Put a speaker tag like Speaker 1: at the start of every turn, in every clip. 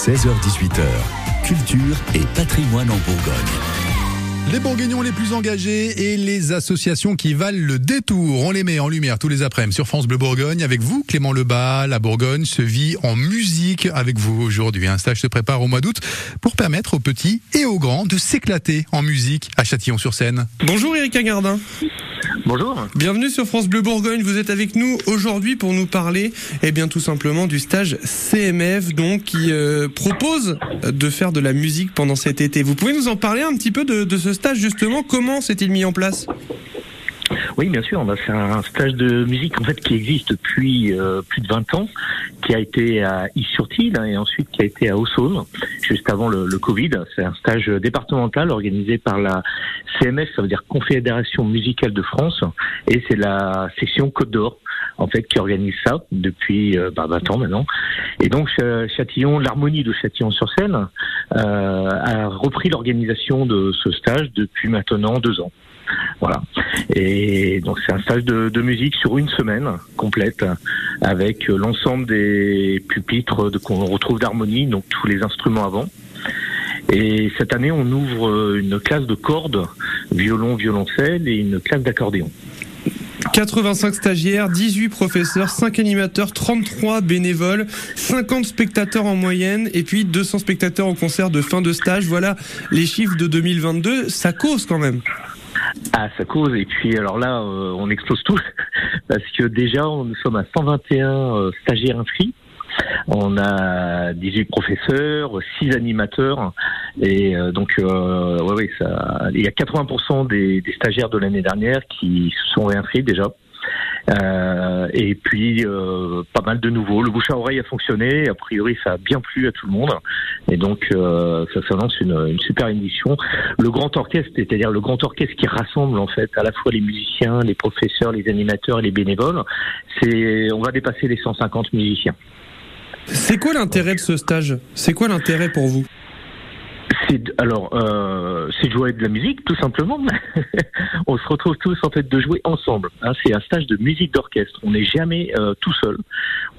Speaker 1: 16h-18h, culture et patrimoine en Bourgogne.
Speaker 2: Les Bourguignons les plus engagés et les associations qui valent le détour. On les met en lumière tous les après-midi sur France Bleu Bourgogne. Avec vous, Clément Lebas, la Bourgogne se vit en musique avec vous aujourd'hui. Un stage se prépare au mois d'août pour permettre aux petits et aux grands de s'éclater en musique à Châtillon-sur-Seine.
Speaker 3: Bonjour Erika Gardin.
Speaker 4: Bonjour.
Speaker 3: Bienvenue sur France Bleu Bourgogne. Vous êtes avec nous aujourd'hui pour nous parler, eh bien, tout simplement du stage CMF, donc, qui euh, propose de faire de la musique pendant cet été. Vous pouvez nous en parler un petit peu de, de ce stage, justement? Comment s'est-il mis en place?
Speaker 4: Oui, bien sûr. C'est un stage de musique en fait qui existe depuis euh, plus de 20 ans, qui a été à Is-sur-Tille hein, et ensuite qui a été à Aussaune, juste avant le, le Covid. C'est un stage départemental organisé par la CMF, ça veut dire Confédération musicale de France, et c'est la section Côte d'Or en fait qui organise ça depuis euh, bah, 20 ans maintenant. Et donc Châtillon, l'harmonie de Châtillon-sur-Seine euh, a repris l'organisation de ce stage depuis maintenant deux ans. Voilà. Et donc c'est un stage de, musique sur une semaine complète avec l'ensemble des pupitres qu'on retrouve d'harmonie, donc tous les instruments avant. Et cette année, on ouvre une classe de cordes, violon, violoncelle et une classe d'accordéon.
Speaker 3: 85 stagiaires, 18 professeurs, 5 animateurs, 33 bénévoles, 50 spectateurs en moyenne et puis 200 spectateurs au concert de fin de stage. Voilà les chiffres de 2022. Ça cause quand même.
Speaker 4: Ah, ça cause. Et puis, alors là, euh, on explose tout. Parce que déjà, nous sommes à 121 euh, stagiaires inscrits. On a 18 professeurs, 6 animateurs. Et euh, donc, euh, ouais, ça, il y a 80% des, des stagiaires de l'année dernière qui se sont réinscrits déjà. Euh, et puis euh, pas mal de nouveaux. Le bouche à oreille a fonctionné. A priori, ça a bien plu à tout le monde. Et donc, euh, ça s'annonce une, une, super émission. Le grand orchestre, c'est-à-dire le grand orchestre qui rassemble en fait à la fois les musiciens, les professeurs, les animateurs et les bénévoles. C'est, on va dépasser les 150 musiciens.
Speaker 3: C'est quoi l'intérêt de ce stage? C'est quoi l'intérêt pour vous?
Speaker 4: C'est alors euh, c'est jouer de la musique tout simplement. on se retrouve tous en fait de jouer ensemble. Hein, c'est un stage de musique d'orchestre. On n'est jamais euh, tout seul.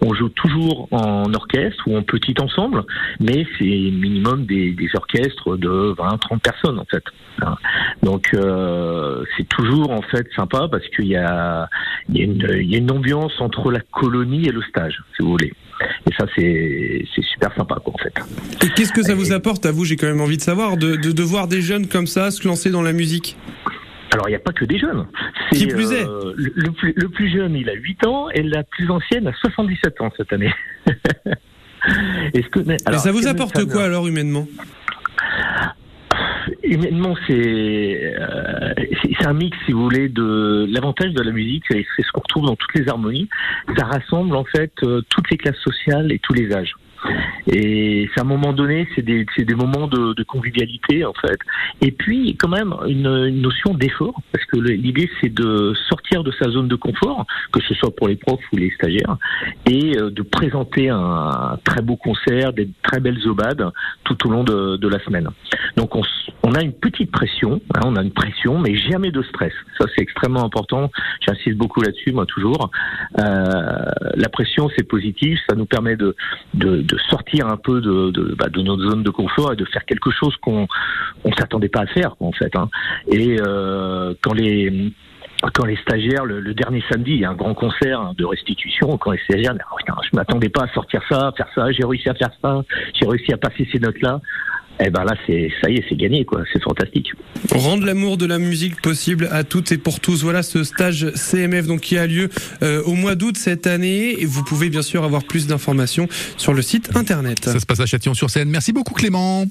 Speaker 4: On joue toujours en orchestre ou en petit ensemble, mais c'est minimum des, orchestres de 20-30 personnes en fait. Hein. Donc euh, c'est toujours en fait sympa parce qu'il y y a une ambiance entre la colonie et le stage, si vous voulez. Et ça, c'est super sympa, quoi, en fait.
Speaker 3: Et qu'est-ce que ça vous apporte à vous J'ai quand même envie de savoir, de, de, de, voir des jeunes comme ça se lancer dans la musique
Speaker 4: alors, il n'y a pas que des jeunes.
Speaker 3: Qui plus est
Speaker 4: euh, le, le, plus, le, plus, jeune, il a 8 ans, et la plus ancienne a 77 ans cette année.
Speaker 3: Est-ce que, alors, Et ça vous apporte quoi, alors, humainement?
Speaker 4: Humainement, c'est euh, un mix, si vous voulez, de l'avantage de la musique, c'est ce qu'on retrouve dans toutes les harmonies. Ça rassemble en fait euh, toutes les classes sociales et tous les âges. Et c'est à un moment donné, c'est des, des moments de, de, convivialité en fait. Et puis quand même une, une notion d'effort, parce que l'idée c'est de sortir de sa zone de confort, que ce soit pour les profs ou les stagiaires, et euh, de présenter un très beau concert, des très belles obades tout au long de, de la semaine. Donc on, on, a une petite pression, hein, on a une pression, mais jamais de stress. Ça c'est extrêmement important. J'insiste beaucoup là-dessus, moi toujours. Euh, la pression c'est positif, ça nous permet de, de de sortir un peu de, de, bah, de, notre zone de confort et de faire quelque chose qu'on on s'attendait pas à faire en fait. Hein. Et euh, quand les quand les stagiaires, le, le, dernier samedi, il y a un grand concert de restitution, quand les stagiaires, oh, putain, je m'attendais pas à sortir ça, faire ça, j'ai réussi à faire ça, j'ai réussi à passer ces notes-là. Eh ben là, c'est ça y est, c'est gagné, quoi. C'est fantastique.
Speaker 3: Rendre l'amour de la musique possible à toutes et pour tous. Voilà ce stage CMF donc qui a lieu euh, au mois d'août cette année. Et vous pouvez bien sûr avoir plus d'informations sur le site internet.
Speaker 2: Ça se passe à Châtillon-sur-Seine. Merci beaucoup, Clément.